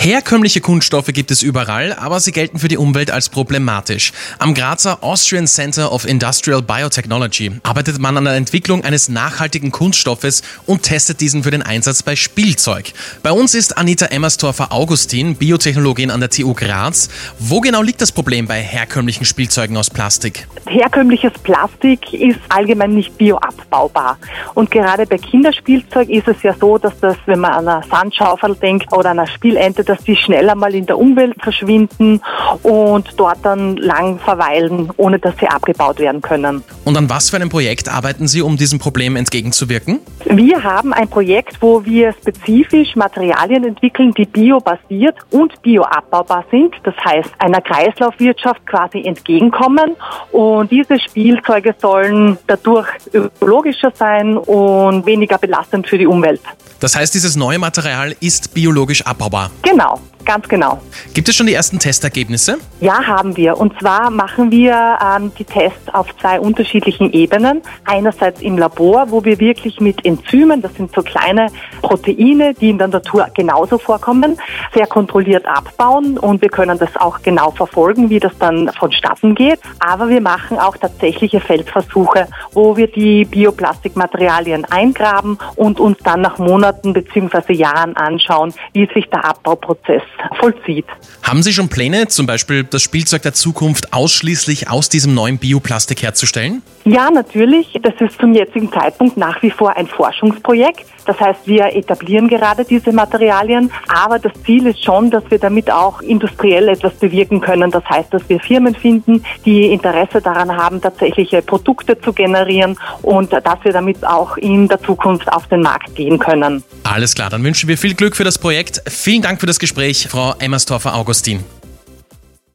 Herkömmliche Kunststoffe gibt es überall, aber sie gelten für die Umwelt als problematisch. Am Grazer Austrian Center of Industrial Biotechnology arbeitet man an der Entwicklung eines nachhaltigen Kunststoffes und testet diesen für den Einsatz bei Spielzeug. Bei uns ist Anita Emmerstorfer-Augustin, Biotechnologin an der TU Graz. Wo genau liegt das Problem bei herkömmlichen Spielzeugen aus Plastik? Herkömmliches Plastik ist allgemein nicht bioabbaubar. Und gerade bei Kinderspielzeug ist es ja so, dass das, wenn man an eine Sandschaufel denkt oder an eine Spielente, dass die schneller mal in der Umwelt verschwinden und dort dann lang verweilen, ohne dass sie abgebaut werden können. Und an was für einem Projekt arbeiten Sie, um diesem Problem entgegenzuwirken? Wir haben ein Projekt, wo wir spezifisch Materialien entwickeln, die biobasiert und bioabbaubar sind. Das heißt, einer Kreislaufwirtschaft quasi entgegenkommen. Und diese Spielzeuge sollen dadurch ökologischer sein und weniger belastend für die Umwelt. Das heißt, dieses neue Material ist biologisch abbaubar. Genau. canal. Ganz genau. Gibt es schon die ersten Testergebnisse? Ja, haben wir. Und zwar machen wir ähm, die Tests auf zwei unterschiedlichen Ebenen. Einerseits im Labor, wo wir wirklich mit Enzymen, das sind so kleine Proteine, die in der Natur genauso vorkommen, sehr kontrolliert abbauen und wir können das auch genau verfolgen, wie das dann vonstatten geht. Aber wir machen auch tatsächliche Feldversuche, wo wir die Bioplastikmaterialien eingraben und uns dann nach Monaten bzw. Jahren anschauen, wie sich der Abbauprozess vollzieht. Haben Sie schon Pläne, zum Beispiel das Spielzeug der Zukunft ausschließlich aus diesem neuen Bioplastik herzustellen? Ja, natürlich. Das ist zum jetzigen Zeitpunkt nach wie vor ein Forschungsprojekt. Das heißt, wir etablieren gerade diese Materialien, aber das Ziel ist schon, dass wir damit auch industriell etwas bewirken können. Das heißt, dass wir Firmen finden, die Interesse daran haben, tatsächliche Produkte zu generieren und dass wir damit auch in der Zukunft auf den Markt gehen können. Alles klar, dann wünschen wir viel Glück für das Projekt. Vielen Dank für das Gespräch, Frau Emmerstorfer-Augustin.